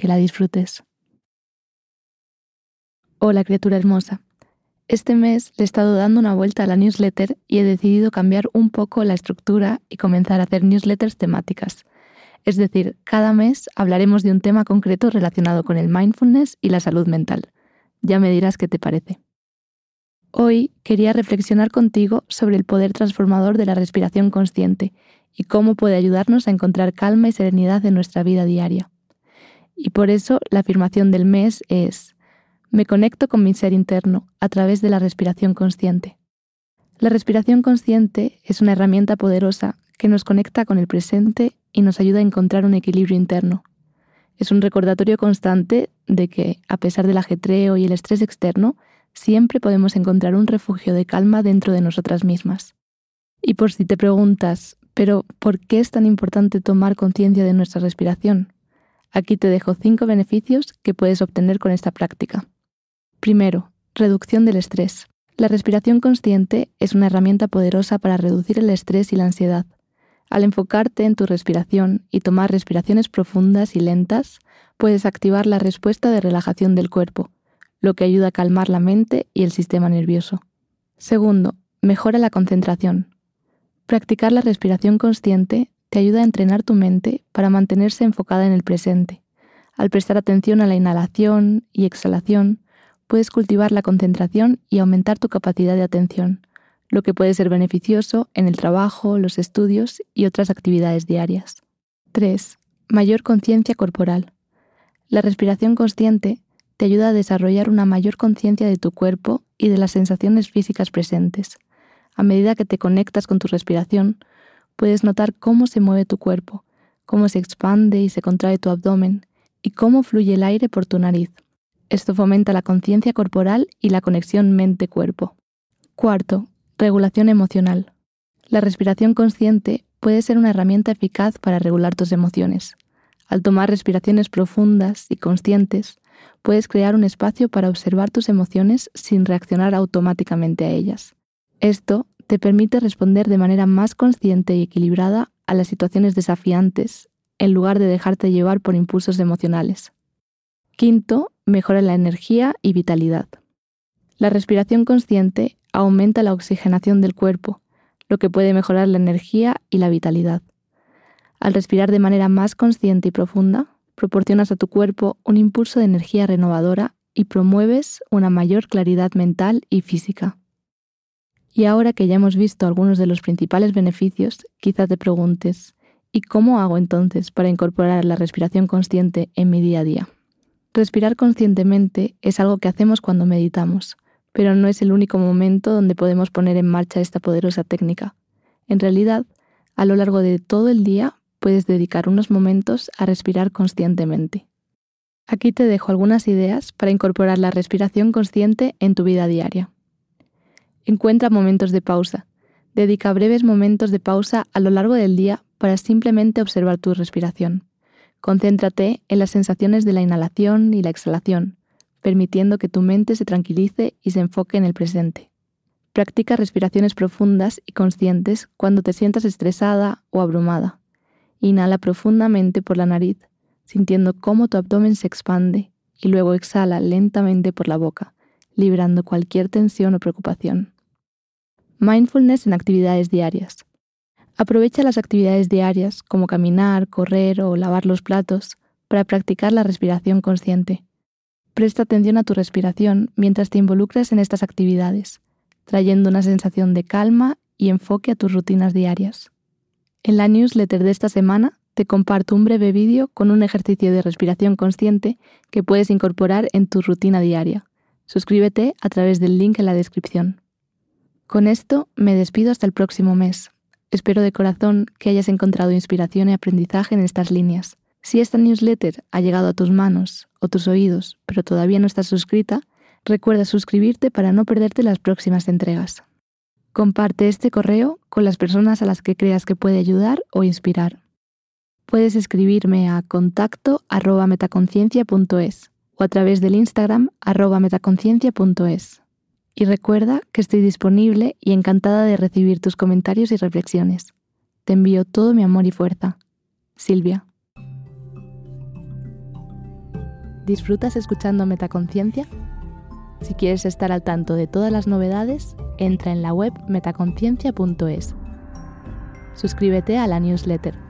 Que la disfrutes. Hola criatura hermosa. Este mes le he estado dando una vuelta a la newsletter y he decidido cambiar un poco la estructura y comenzar a hacer newsletters temáticas. Es decir, cada mes hablaremos de un tema concreto relacionado con el mindfulness y la salud mental. Ya me dirás qué te parece. Hoy quería reflexionar contigo sobre el poder transformador de la respiración consciente y cómo puede ayudarnos a encontrar calma y serenidad en nuestra vida diaria. Y por eso la afirmación del mes es, me conecto con mi ser interno a través de la respiración consciente. La respiración consciente es una herramienta poderosa que nos conecta con el presente y nos ayuda a encontrar un equilibrio interno. Es un recordatorio constante de que, a pesar del ajetreo y el estrés externo, siempre podemos encontrar un refugio de calma dentro de nosotras mismas. Y por si te preguntas, pero ¿por qué es tan importante tomar conciencia de nuestra respiración? Aquí te dejo cinco beneficios que puedes obtener con esta práctica. Primero, reducción del estrés. La respiración consciente es una herramienta poderosa para reducir el estrés y la ansiedad. Al enfocarte en tu respiración y tomar respiraciones profundas y lentas, puedes activar la respuesta de relajación del cuerpo, lo que ayuda a calmar la mente y el sistema nervioso. Segundo, mejora la concentración. Practicar la respiración consciente te ayuda a entrenar tu mente para mantenerse enfocada en el presente. Al prestar atención a la inhalación y exhalación, puedes cultivar la concentración y aumentar tu capacidad de atención, lo que puede ser beneficioso en el trabajo, los estudios y otras actividades diarias. 3. Mayor conciencia corporal. La respiración consciente te ayuda a desarrollar una mayor conciencia de tu cuerpo y de las sensaciones físicas presentes. A medida que te conectas con tu respiración, puedes notar cómo se mueve tu cuerpo, cómo se expande y se contrae tu abdomen y cómo fluye el aire por tu nariz. Esto fomenta la conciencia corporal y la conexión mente-cuerpo. Cuarto, regulación emocional. La respiración consciente puede ser una herramienta eficaz para regular tus emociones. Al tomar respiraciones profundas y conscientes, puedes crear un espacio para observar tus emociones sin reaccionar automáticamente a ellas. Esto te permite responder de manera más consciente y equilibrada a las situaciones desafiantes, en lugar de dejarte llevar por impulsos emocionales. Quinto, mejora la energía y vitalidad. La respiración consciente aumenta la oxigenación del cuerpo, lo que puede mejorar la energía y la vitalidad. Al respirar de manera más consciente y profunda, proporcionas a tu cuerpo un impulso de energía renovadora y promueves una mayor claridad mental y física. Y ahora que ya hemos visto algunos de los principales beneficios, quizá te preguntes, ¿y cómo hago entonces para incorporar la respiración consciente en mi día a día? Respirar conscientemente es algo que hacemos cuando meditamos, pero no es el único momento donde podemos poner en marcha esta poderosa técnica. En realidad, a lo largo de todo el día puedes dedicar unos momentos a respirar conscientemente. Aquí te dejo algunas ideas para incorporar la respiración consciente en tu vida diaria. Encuentra momentos de pausa. Dedica breves momentos de pausa a lo largo del día para simplemente observar tu respiración. Concéntrate en las sensaciones de la inhalación y la exhalación, permitiendo que tu mente se tranquilice y se enfoque en el presente. Practica respiraciones profundas y conscientes cuando te sientas estresada o abrumada. Inhala profundamente por la nariz, sintiendo cómo tu abdomen se expande, y luego exhala lentamente por la boca, liberando cualquier tensión o preocupación. Mindfulness en actividades diarias. Aprovecha las actividades diarias, como caminar, correr o lavar los platos, para practicar la respiración consciente. Presta atención a tu respiración mientras te involucras en estas actividades, trayendo una sensación de calma y enfoque a tus rutinas diarias. En la newsletter de esta semana te comparto un breve vídeo con un ejercicio de respiración consciente que puedes incorporar en tu rutina diaria. Suscríbete a través del link en la descripción. Con esto me despido hasta el próximo mes. Espero de corazón que hayas encontrado inspiración y aprendizaje en estas líneas. Si esta newsletter ha llegado a tus manos o tus oídos, pero todavía no estás suscrita, recuerda suscribirte para no perderte las próximas entregas. Comparte este correo con las personas a las que creas que puede ayudar o inspirar. Puedes escribirme a contacto metaconciencia.es o a través del Instagram metaconciencia.es. Y recuerda que estoy disponible y encantada de recibir tus comentarios y reflexiones. Te envío todo mi amor y fuerza. Silvia. ¿Disfrutas escuchando Metaconciencia? Si quieres estar al tanto de todas las novedades, entra en la web metaconciencia.es. Suscríbete a la newsletter.